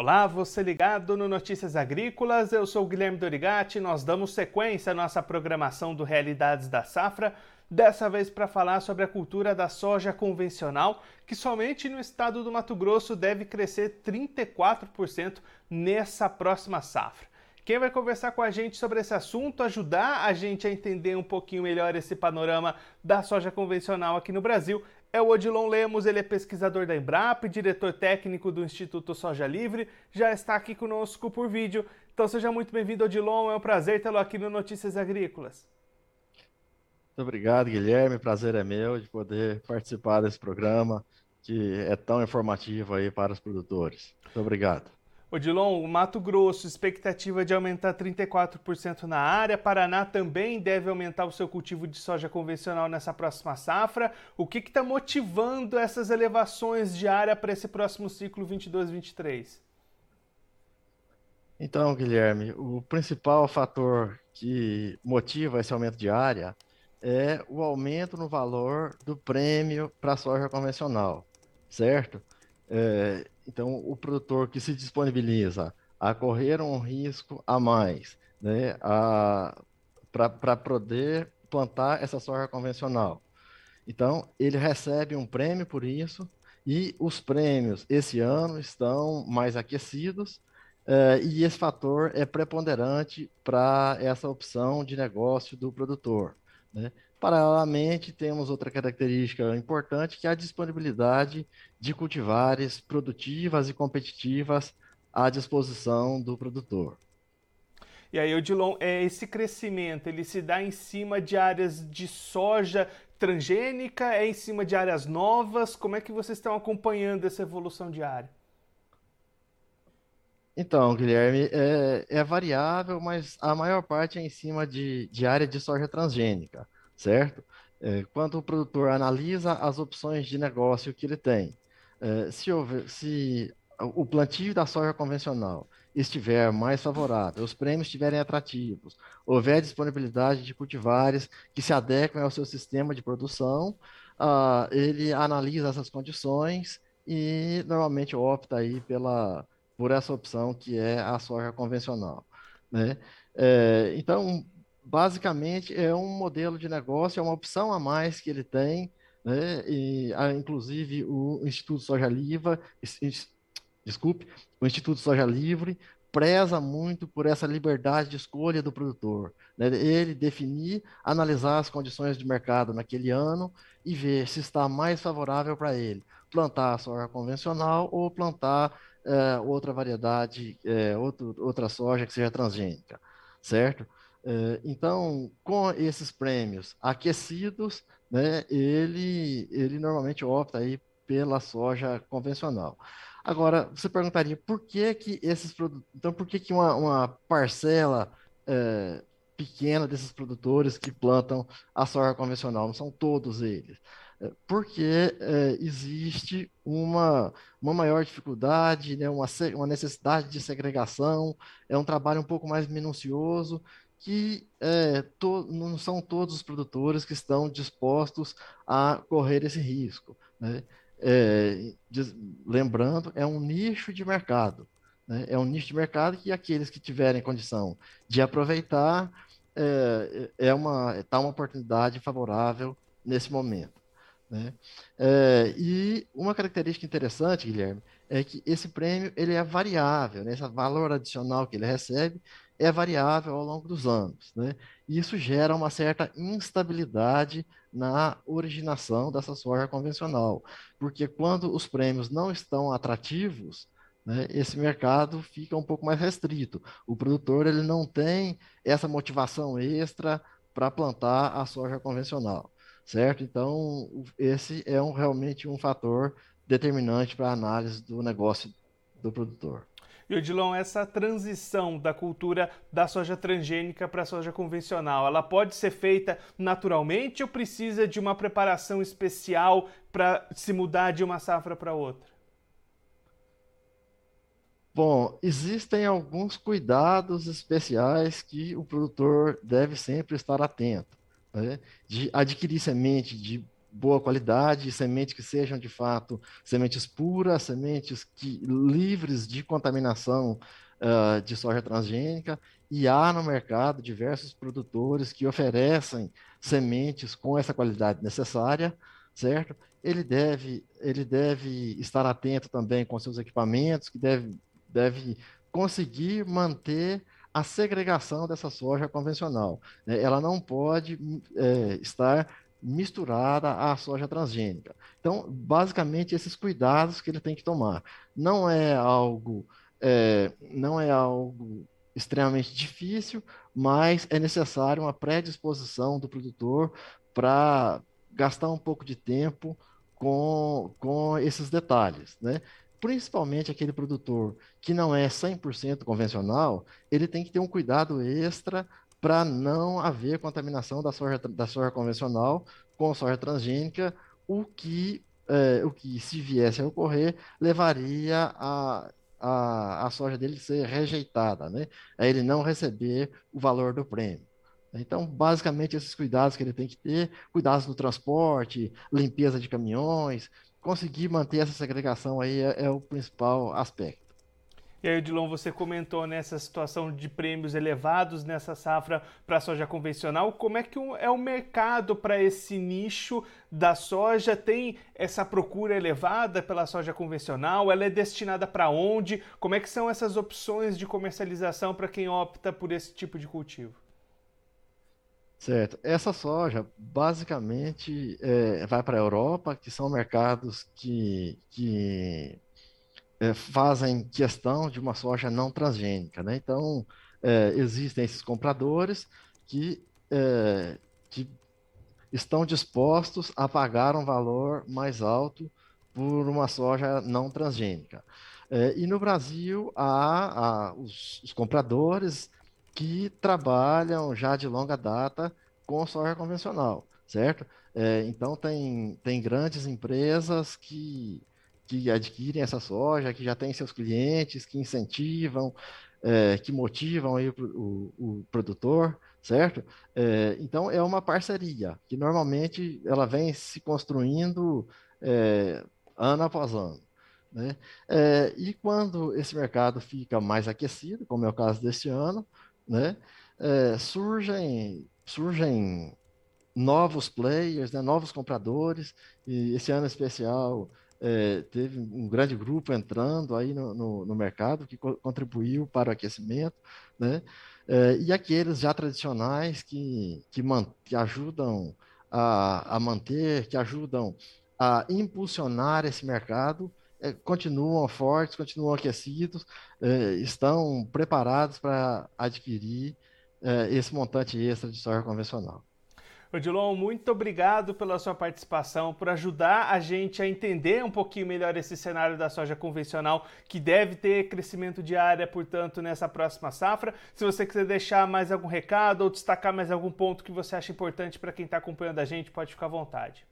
Olá, você ligado no Notícias Agrícolas, eu sou Guilherme Dorigati, nós damos sequência à nossa programação do Realidades da Safra, dessa vez para falar sobre a cultura da soja convencional, que somente no estado do Mato Grosso deve crescer 34% nessa próxima safra. Quem vai conversar com a gente sobre esse assunto, ajudar a gente a entender um pouquinho melhor esse panorama da soja convencional aqui no Brasil, é o Odilon Lemos, ele é pesquisador da Embrapa, diretor técnico do Instituto Soja Livre, já está aqui conosco por vídeo. Então seja muito bem-vindo, Odilon, é um prazer tê-lo aqui no Notícias Agrícolas. Muito obrigado, Guilherme, prazer é meu de poder participar desse programa que é tão informativo aí para os produtores. Muito obrigado. Odilon, o Mato Grosso, expectativa de aumentar 34% na área. Paraná também deve aumentar o seu cultivo de soja convencional nessa próxima safra. O que está motivando essas elevações de área para esse próximo ciclo 22-23? Então, Guilherme, o principal fator que motiva esse aumento de área é o aumento no valor do prêmio para soja convencional, certo? É, então, o produtor que se disponibiliza a correr um risco a mais, né, para poder plantar essa soja convencional. Então, ele recebe um prêmio por isso, e os prêmios esse ano estão mais aquecidos, eh, e esse fator é preponderante para essa opção de negócio do produtor. Né? Paralelamente, temos outra característica importante, que é a disponibilidade de cultivares produtivas e competitivas à disposição do produtor. E aí, Odilon, é, esse crescimento, ele se dá em cima de áreas de soja transgênica, é em cima de áreas novas? Como é que vocês estão acompanhando essa evolução diária? Então, Guilherme, é, é variável, mas a maior parte é em cima de, de área de soja transgênica certo? É, quando o produtor analisa as opções de negócio que ele tem, é, se, houver, se o plantio da soja convencional estiver mais favorável, os prêmios estiverem atrativos, houver disponibilidade de cultivares que se adequem ao seu sistema de produção, uh, ele analisa essas condições e normalmente opta aí pela, por essa opção que é a soja convencional. Né? É, então, basicamente é um modelo de negócio, é uma opção a mais que ele tem, né? E, inclusive o Instituto Soja Livre, desculpe, o Instituto Soja Livre preza muito por essa liberdade de escolha do produtor, né? ele definir, analisar as condições de mercado naquele ano e ver se está mais favorável para ele plantar a soja convencional ou plantar é, outra variedade, é, outro, outra soja que seja transgênica, certo? É, então, com esses prêmios aquecidos, né, ele, ele normalmente opta aí pela soja convencional. Agora, você perguntaria por que que esses produtos, então por que que uma, uma parcela é, pequena desses produtores que plantam a soja convencional, não são todos eles? É, porque é, existe uma, uma maior dificuldade, né, uma, uma necessidade de segregação, é um trabalho um pouco mais minucioso que é, to, não são todos os produtores que estão dispostos a correr esse risco. Né? É, diz, lembrando, é um nicho de mercado. Né? É um nicho de mercado que aqueles que tiverem condição de aproveitar é, é uma está uma oportunidade favorável nesse momento. Né? É, e uma característica interessante, Guilherme, é que esse prêmio ele é variável, né? esse valor adicional que ele recebe é variável ao longo dos anos. Né? E isso gera uma certa instabilidade na originação dessa soja convencional, porque quando os prêmios não estão atrativos, né, esse mercado fica um pouco mais restrito. O produtor ele não tem essa motivação extra para plantar a soja convencional, certo? Então, esse é um, realmente um fator determinante para a análise do negócio do produtor. E Odilon, essa transição da cultura da soja transgênica para a soja convencional, ela pode ser feita naturalmente ou precisa de uma preparação especial para se mudar de uma safra para outra? Bom, existem alguns cuidados especiais que o produtor deve sempre estar atento. Né? De adquirir semente de boa qualidade, sementes que sejam de fato sementes puras, sementes que, livres de contaminação uh, de soja transgênica, e há no mercado diversos produtores que oferecem sementes com essa qualidade necessária, certo? Ele deve, ele deve estar atento também com seus equipamentos, que deve, deve conseguir manter a segregação dessa soja convencional. Né? Ela não pode é, estar misturada à soja transgênica. Então, basicamente, esses cuidados que ele tem que tomar. Não é algo, é, não é algo extremamente difícil, mas é necessário uma predisposição do produtor para gastar um pouco de tempo com, com esses detalhes, né? Principalmente aquele produtor que não é 100% convencional, ele tem que ter um cuidado extra para não haver contaminação da soja, da soja convencional com soja transgênica, o que, é, o que se viesse a ocorrer, levaria a, a, a soja dele ser rejeitada, né? a ele não receber o valor do prêmio. Então, basicamente, esses cuidados que ele tem que ter, cuidados no transporte, limpeza de caminhões, conseguir manter essa segregação aí é, é o principal aspecto. E aí, Odilon, você comentou nessa situação de prêmios elevados nessa safra para a soja convencional. Como é que é o mercado para esse nicho da soja? Tem essa procura elevada pela soja convencional? Ela é destinada para onde? Como é que são essas opções de comercialização para quem opta por esse tipo de cultivo? Certo. Essa soja, basicamente, é, vai para a Europa, que são mercados que, que é, fazem questão de uma soja não transgênica, né? Então, é, existem esses compradores que, é, que estão dispostos a pagar um valor mais alto por uma soja não transgênica. É, e no Brasil, há, há os, os, compradores que trabalham já de longa data com soja convencional, certo? É, então, tem, tem grandes empresas que que adquirem essa soja, que já têm seus clientes, que incentivam, é, que motivam aí o, o, o produtor, certo? É, então é uma parceria que normalmente ela vem se construindo é, ano após ano. Né? É, e quando esse mercado fica mais aquecido, como é o caso deste ano, né? É, surgem, surgem novos players, né? novos compradores, e esse ano especial é, teve um grande grupo entrando aí no, no, no mercado que co contribuiu para o aquecimento, né? É, e aqueles já tradicionais que, que, que ajudam a, a, manter, que ajudam a impulsionar esse mercado, continuam fortes, continuam aquecidos, é, estão preparados para adquirir é, esse montante extra de soja convencional. Odilon, muito obrigado pela sua participação, por ajudar a gente a entender um pouquinho melhor esse cenário da soja convencional, que deve ter crescimento de área, portanto, nessa próxima safra. Se você quiser deixar mais algum recado ou destacar mais algum ponto que você acha importante para quem está acompanhando a gente, pode ficar à vontade.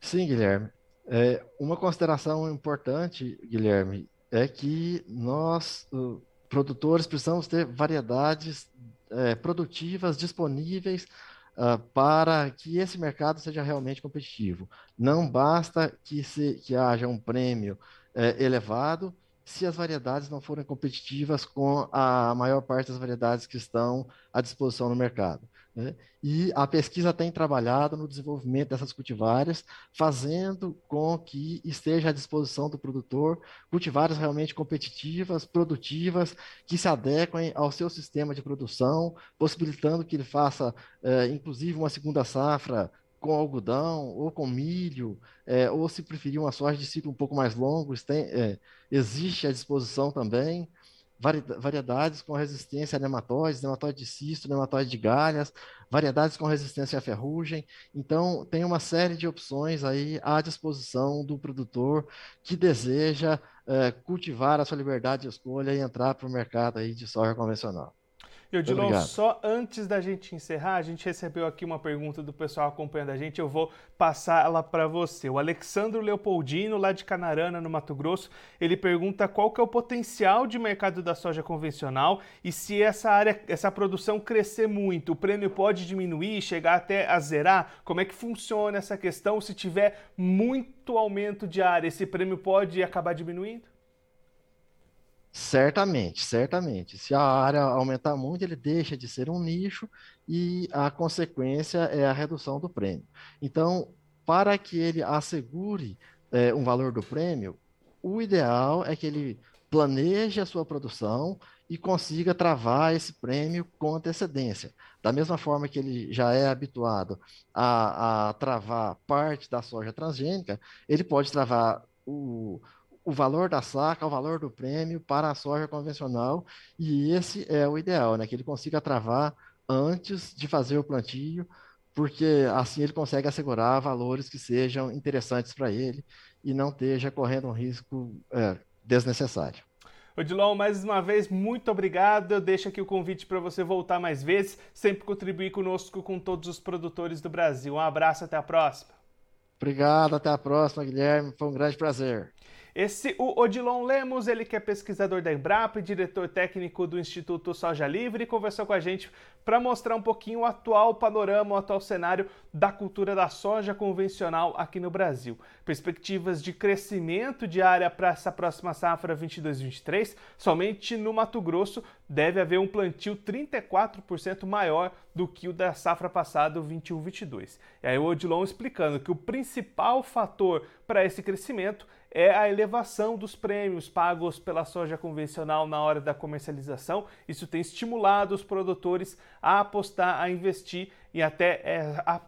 Sim, Guilherme. É, uma consideração importante, Guilherme, é que nós, produtores, precisamos ter variedades é, produtivas disponíveis uh, para que esse mercado seja realmente competitivo. Não basta que, se, que haja um prêmio é, elevado se as variedades não forem competitivas com a maior parte das variedades que estão à disposição no mercado. Né? E a pesquisa tem trabalhado no desenvolvimento dessas cultivares, fazendo com que esteja à disposição do produtor cultivares realmente competitivas, produtivas, que se adequem ao seu sistema de produção, possibilitando que ele faça, eh, inclusive, uma segunda safra com algodão ou com milho, é, ou se preferir uma soja de ciclo um pouco mais longo, tem, é, existe à disposição também variedades com resistência a nematóides, nematóide de cisto, nematóide de galhas, variedades com resistência à ferrugem. Então, tem uma série de opções aí à disposição do produtor que deseja é, cultivar a sua liberdade de escolha e entrar para o mercado aí de soja convencional. E Odilon, só antes da gente encerrar, a gente recebeu aqui uma pergunta do pessoal acompanhando a gente, eu vou passar ela para você. O Alexandro Leopoldino, lá de Canarana, no Mato Grosso, ele pergunta qual que é o potencial de mercado da soja convencional e se essa área, essa produção crescer muito, o prêmio pode diminuir, chegar até a zerar? Como é que funciona essa questão? Se tiver muito aumento de área, esse prêmio pode acabar diminuindo? Certamente, certamente. Se a área aumentar muito, ele deixa de ser um nicho e a consequência é a redução do prêmio. Então, para que ele assegure é, um valor do prêmio, o ideal é que ele planeje a sua produção e consiga travar esse prêmio com antecedência. Da mesma forma que ele já é habituado a, a travar parte da soja transgênica, ele pode travar o, o valor da saca, o valor do prêmio para a soja convencional, e esse é o ideal, né? Que ele consiga travar antes de fazer o plantio, porque assim ele consegue assegurar valores que sejam interessantes para ele e não esteja correndo um risco é, desnecessário. Odilon, mais uma vez, muito obrigado. Eu deixo aqui o convite para você voltar mais vezes, sempre contribuir conosco com todos os produtores do Brasil. Um abraço, até a próxima. Obrigado, até a próxima, Guilherme. Foi um grande prazer. Esse, o Odilon Lemos, ele que é pesquisador da Embrapa e diretor técnico do Instituto Soja Livre, conversou com a gente para mostrar um pouquinho o atual panorama, o atual cenário da cultura da soja convencional aqui no Brasil. Perspectivas de crescimento de área para essa próxima safra 22-23, somente no Mato Grosso deve haver um plantio 34% maior do que o da safra passada, 21-22. E aí o Odilon explicando que o principal fator para esse crescimento é a elevação dos prêmios pagos pela soja convencional na hora da comercialização. Isso tem estimulado os produtores a apostar, a investir e até é, a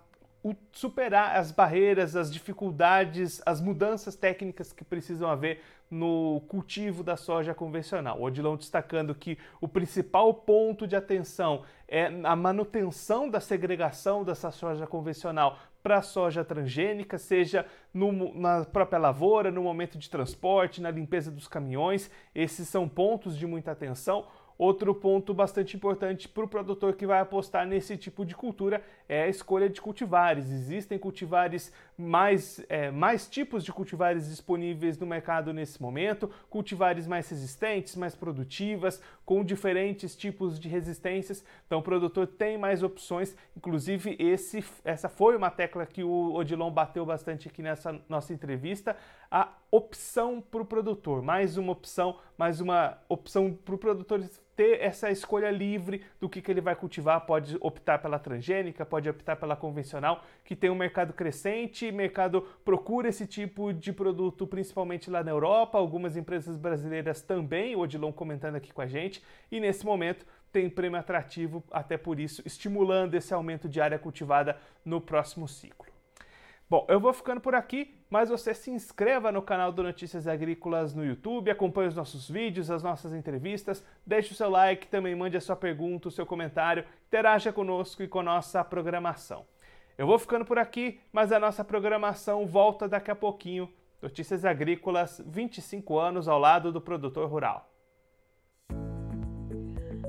superar as barreiras, as dificuldades, as mudanças técnicas que precisam haver no cultivo da soja convencional. O Odilon destacando que o principal ponto de atenção é a manutenção da segregação dessa soja convencional para a soja transgênica, seja no, na própria lavoura, no momento de transporte, na limpeza dos caminhões. Esses são pontos de muita atenção. Outro ponto bastante importante para o produtor que vai apostar nesse tipo de cultura é a escolha de cultivares. Existem cultivares mais, é, mais tipos de cultivares disponíveis no mercado nesse momento, cultivares mais resistentes, mais produtivas, com diferentes tipos de resistências. Então o produtor tem mais opções. Inclusive esse, essa foi uma tecla que o Odilon bateu bastante aqui nessa nossa entrevista. A opção para o produtor, mais uma opção, mais uma opção para o produtor ter essa escolha livre do que, que ele vai cultivar. Pode optar pela transgênica, pode optar pela convencional, que tem um mercado crescente, mercado procura esse tipo de produto principalmente lá na Europa, algumas empresas brasileiras também, o Odilon comentando aqui com a gente, e nesse momento tem prêmio atrativo, até por isso, estimulando esse aumento de área cultivada no próximo ciclo. Bom, eu vou ficando por aqui, mas você se inscreva no canal do Notícias Agrícolas no YouTube, acompanhe os nossos vídeos, as nossas entrevistas, deixe o seu like, também mande a sua pergunta, o seu comentário, interaja conosco e com a nossa programação. Eu vou ficando por aqui, mas a nossa programação volta daqui a pouquinho. Notícias Agrícolas, 25 anos ao lado do produtor rural.